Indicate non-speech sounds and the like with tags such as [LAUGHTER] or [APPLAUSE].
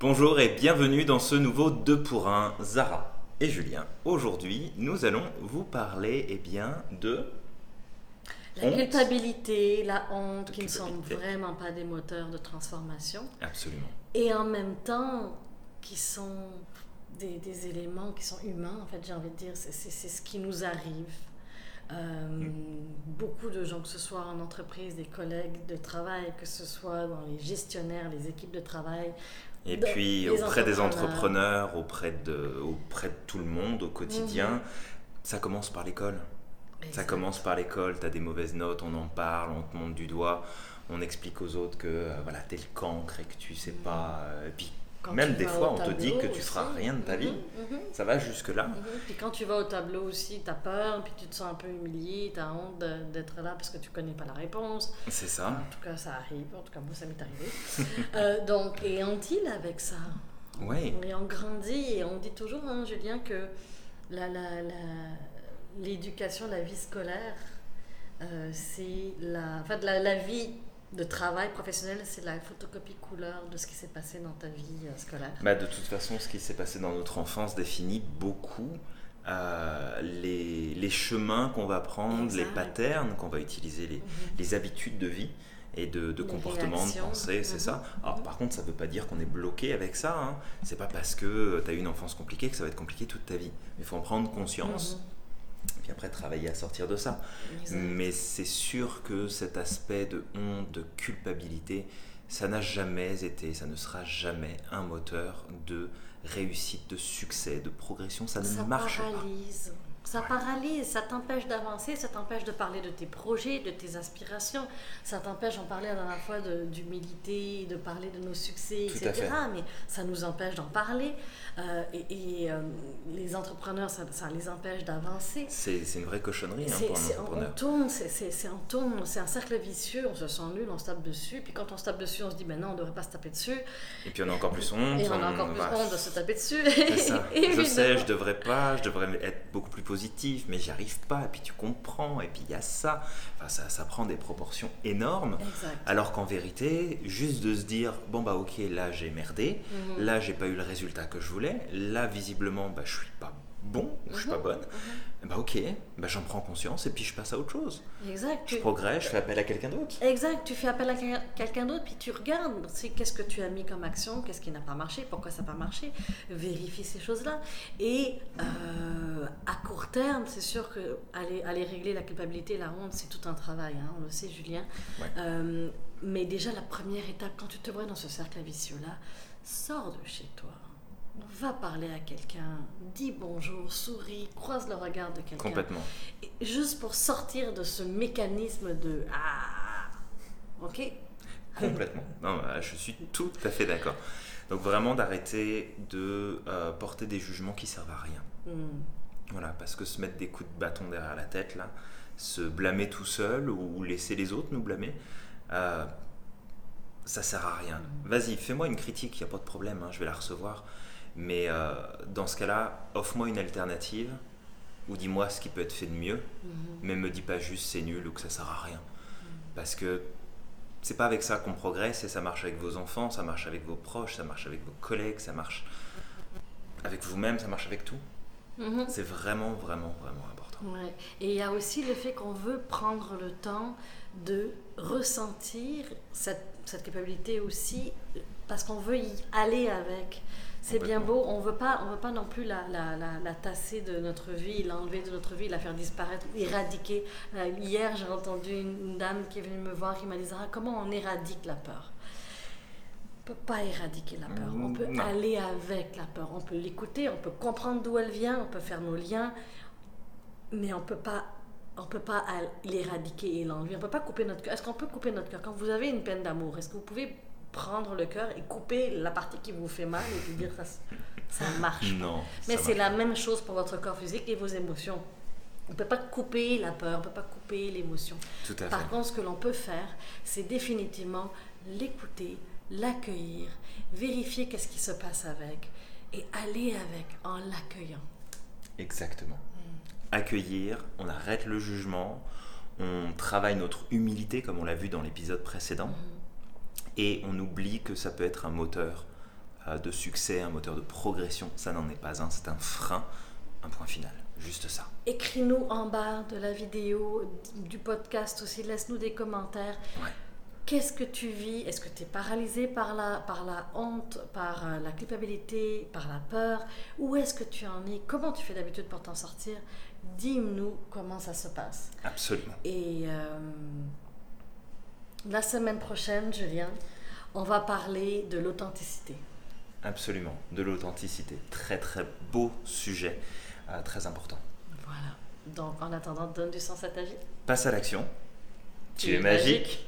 Bonjour et bienvenue dans ce nouveau 2 pour 1 Zara et Julien. Aujourd'hui, nous allons vous parler eh bien, de La Honte. culpabilité, la honte, qui ne sont vraiment pas des moteurs de transformation, absolument. et en même temps qui sont des, des éléments qui sont humains, en fait, j'ai envie de dire, c'est ce qui nous arrive. Euh. Beaucoup de gens, que ce soit en entreprise, des collègues de travail, que ce soit dans les gestionnaires, les équipes de travail, Et de- puis auprès des entrepreneurs. auprès de, auprès de tout le monde au quotidien, Mhm. ça commence par l'école. Ça commence par l'école, tu as des mauvaises notes, on en parle, on te monte du doigt, on explique aux autres que euh, voilà, t'es le cancre et que tu sais pas. euh, et puis Quand même des fois, on te dit que tu feras aussi. rien de ta vie. Mhm, mhm. Ça va jusque-là. Mhm. Puis quand tu vas au tableau aussi, tu as peur, puis tu te sens un peu humilié, tu as honte d'être là parce que tu connais pas la réponse. C'est ça. En tout cas, ça arrive. En tout cas, moi, ça m'est arrivé. [LAUGHS] Euh, donc, et on deal avec ça? Ouais. Et on grandit et on dit toujours, hein, Julien, que la, la, la- l'éducation, la vie scolaire, euh, c'est la, enfin, la, la vie de travail professionnel, c'est la photocopie couleur de ce qui s'est passé dans ta vie euh, scolaire. Bah, de toute façon, ce qui s'est passé dans notre enfance définit beaucoup euh, les, les chemins qu'on va prendre, les patterns qu'on va utiliser, les, Mhm. les habitudes de vie et de, de comportement, de pensée, c'est ça. Alors, Mhm. par contre, ça ne veut pas dire qu'on est bloqué avec ça. Hein. C'est pas parce que tu as eu une enfance compliquée que ça va être compliqué toute ta vie. Il faut en prendre conscience, Mhm. Puis après travailler à sortir de ça. Exact. Mais c'est sûr que cet aspect de honte, de culpabilité, ça n'a jamais été, ça ne sera jamais un moteur de réussite, de succès, de progression. Ça ne ça marche pas. Ça paralyse, ça t'empêche d'avancer, ça t'empêche de parler de tes projets, de tes aspirations, ça t'empêche, on parlait la dernière fois d'humilité, de parler de nos succès, Tout etc. Mais ça nous empêche d'en parler. Euh, et et, euh, les entrepreneurs, ça, ça les empêche d'avancer. C'est une vraie cochonnerie hein, C'est- pour un entrepreneur. on tourne, c'est un cercle vicieux, on se sent nul, on se tape dessus, puis quand on se tape dessus, on se dit, ben non, on ne devrait pas se taper dessus, Et puis on a encore plus honte. et on a encore plus honte de se taper dessus. Ça. [LAUGHS] je sais, je devrais pas, je devrais être beaucoup plus positif, mais j'y arrive pas. Et puis tu comprends, et puis il y a ça. Enfin, ça. Ça prend des proportions énormes. Exact. Alors qu'en vérité, juste de se dire, bon bah ok, là j'ai merdé, Mhm. là j'ai pas eu le résultat que je voulais, là visiblement bah, je suis pas bon, ou je suis pas Mhm. bonne, bah ok, bah, j'en prends conscience et puis je passe à autre chose. Exact. Je tu- progresse, je fais appel à quelqu'un d'autre. Exact, tu fais appel à quel- quelqu'un d'autre, puis tu regardes, c'est qu'est-ce que tu as mis comme action, qu'est-ce qui n'a pas marché, pourquoi ça n'a pas marché, vérifie ces choses-là. Et euh, à court terme, c'est sûr que aller, aller régler la culpabilité et la honte, c'est tout un travail, hein, on le sait, Julien. Ouais. Euh, mais déjà, la première étape, quand tu te vois dans ce cercle vicieux-là, sors de chez toi. Va parler à quelqu'un, dis bonjour, souris, croise le regard de quelqu'un. Complètement. Et Juste pour sortir de ce mécanisme de Ah Ok? Complètement. [LAUGHS] Non, je suis tout à fait d'accord. Donc vraiment d'arrêter de euh, porter des jugements qui servent à rien. Hmm. Voilà, parce que se mettre des coups de bâton derrière la tête, là, se blâmer tout seul ou laisser les autres nous blâmer, euh, ça sert à rien. Vas-y, fais-moi une critique, il n'y a pas de problème, hein, je vais la recevoir. Mais euh, dans ce cas-là, offre-moi une alternative ou dis-moi ce qui peut être fait de mieux, Mhm. mais me dis pas juste c'est nul ou que ça sert à rien. Parce que c'est pas avec ça qu'on progresse et ça marche avec vos enfants, ça marche avec vos proches, ça marche avec vos collègues, ça marche avec vous-même, ça marche avec tout. Mhm. C'est vraiment, vraiment, vraiment important. Ouais. Et il y a aussi le fait qu'on veut prendre le temps de ressentir cette, cette culpabilité aussi, parce qu'on veut y aller avec. C'est bien beau, on veut pas, on veut pas non plus la, la, la, la tasser de notre vie, l'enlever de notre vie, la faire disparaître, éradiquer. Euh, hier, j'ai entendu une, une dame qui est venue me voir qui m'a dit Zara, comment on éradique la peur? On peut pas éradiquer la peur, on peut Non. aller avec la peur, on peut l'écouter, on peut comprendre d'où elle vient, on peut faire nos liens, mais on peut pas on peut pas l'éradiquer et l'enlever. On peut pas couper notre cœur. Est-ce qu'on peut couper notre cœur? Quand vous avez une peine d'amour, est-ce que vous pouvez prendre le cœur et couper la partie qui vous fait mal et puis dire ça, ça marche Non. Mais c'est la même chose pour votre corps physique et vos émotions. On ne peut pas couper la peur, on ne peut pas couper l'émotion. À fait. Par contre, ce que l'on peut faire, c'est définitivement l'écouter, l'accueillir, vérifier qu'est-ce qui se passe avec et aller avec en l'accueillant. Exactement. Accueillir, on arrête le jugement, on travaille notre humilité comme on l'a vu dans l'épisode précédent, et on oublie que ça peut être un moteur euh, de succès, un moteur de progression. Ça n'en est pas un, c'est un frein, un point final. Juste ça. Écris-nous en bas de la vidéo, du podcast aussi, laisse-nous des commentaires. Ouais. Qu'est-ce que tu vis? Est-ce que tu es paralysé par la, par la honte, par euh, la culpabilité, par la peur? Où est-ce que tu en es? Comment tu fais d'habitude pour t'en sortir? Dis-nous comment ça se passe. Absolument. Et euh, la semaine prochaine, Julien, on va parler de l'authenticité. Absolument. De l'authenticité. Très très beau sujet, euh, très important. Voilà. Donc en attendant, donne du sens à ta vie. Passe à l'action. Tu, es magique.